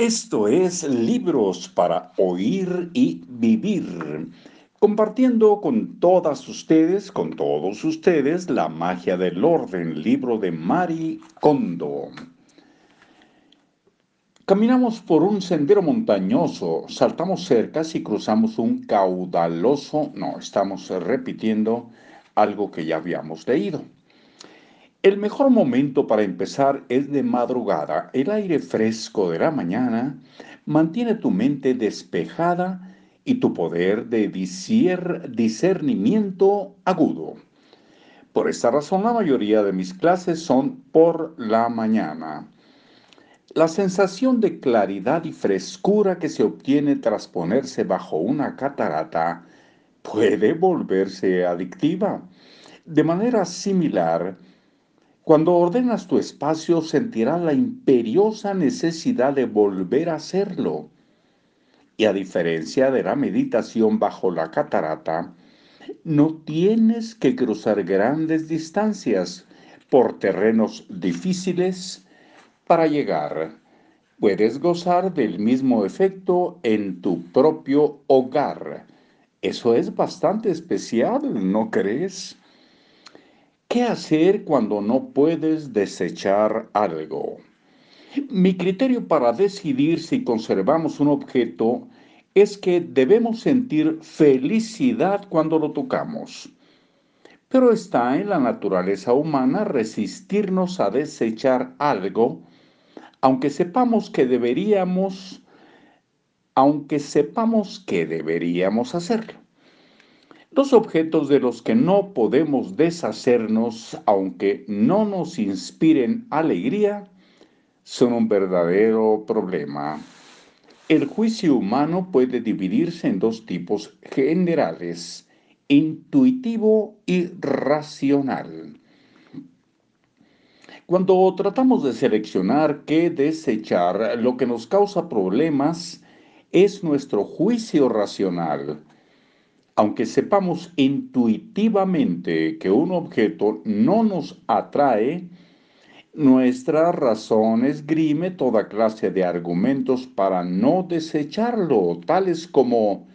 Esto es Libros para Oír y Vivir, compartiendo con todas ustedes, con todos ustedes, la magia del orden, libro de Mari Kondo. Caminamos por un sendero montañoso, saltamos cercas y cruzamos un caudaloso, no, estamos repitiendo algo que ya habíamos leído. El mejor momento para empezar es de madrugada. El aire fresco de la mañana mantiene tu mente despejada y tu poder de discernimiento agudo. Por esta razón la mayoría de mis clases son por la mañana. La sensación de claridad y frescura que se obtiene tras ponerse bajo una catarata puede volverse adictiva. De manera similar, cuando ordenas tu espacio sentirás la imperiosa necesidad de volver a hacerlo. Y a diferencia de la meditación bajo la catarata, no tienes que cruzar grandes distancias por terrenos difíciles para llegar. Puedes gozar del mismo efecto en tu propio hogar. Eso es bastante especial, ¿no crees? ¿Qué hacer cuando no puedes desechar algo? Mi criterio para decidir si conservamos un objeto es que debemos sentir felicidad cuando lo tocamos. Pero está en la naturaleza humana resistirnos a desechar algo, aunque sepamos que deberíamos, aunque sepamos que deberíamos hacerlo. Los objetos de los que no podemos deshacernos, aunque no nos inspiren alegría, son un verdadero problema. El juicio humano puede dividirse en dos tipos generales, intuitivo y racional. Cuando tratamos de seleccionar qué desechar, lo que nos causa problemas es nuestro juicio racional aunque sepamos intuitivamente que un objeto no nos atrae, nuestra razón esgrime toda clase de argumentos para no desecharlo, tales como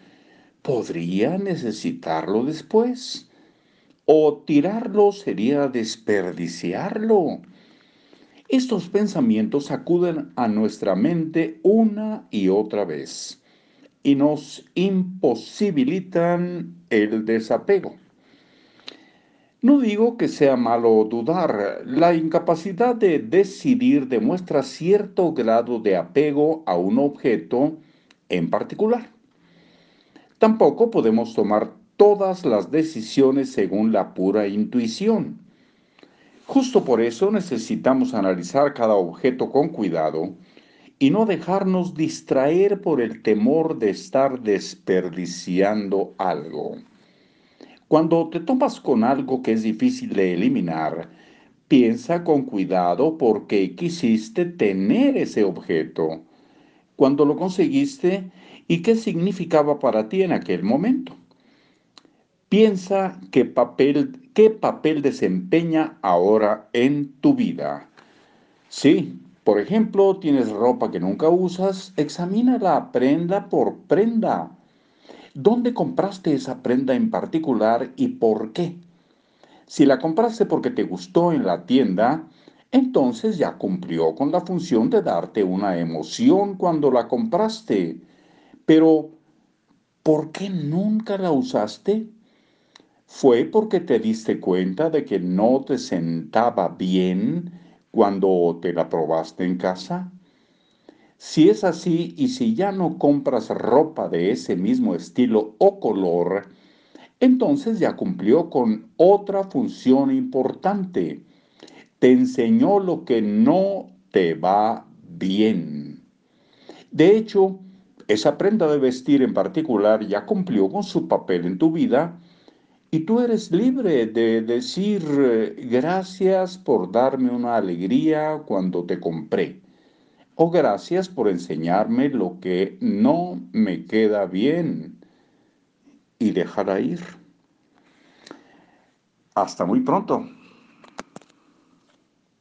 podría necesitarlo después, o tirarlo sería desperdiciarlo. Estos pensamientos acuden a nuestra mente una y otra vez y nos imposibilitan el desapego. No digo que sea malo dudar, la incapacidad de decidir demuestra cierto grado de apego a un objeto en particular. Tampoco podemos tomar todas las decisiones según la pura intuición. Justo por eso necesitamos analizar cada objeto con cuidado y no dejarnos distraer por el temor de estar desperdiciando algo. Cuando te topas con algo que es difícil de eliminar, piensa con cuidado por qué quisiste tener ese objeto, cuando lo conseguiste y qué significaba para ti en aquel momento. Piensa qué papel, qué papel desempeña ahora en tu vida. Sí, por ejemplo, tienes ropa que nunca usas, examínala prenda por prenda. ¿Dónde compraste esa prenda en particular y por qué? Si la compraste porque te gustó en la tienda, entonces ya cumplió con la función de darte una emoción cuando la compraste. Pero, ¿por qué nunca la usaste? ¿Fue porque te diste cuenta de que no te sentaba bien cuando te la probaste en casa? Si es así y si ya no compras ropa de ese mismo estilo o color, entonces ya cumplió con otra función importante. Te enseñó lo que no te va bien. De hecho, esa prenda de vestir en particular ya cumplió con su papel en tu vida y tú eres libre de decir eh, gracias por darme una alegría cuando te compré. O gracias por enseñarme lo que no me queda bien. Y dejarla ir. Hasta muy pronto.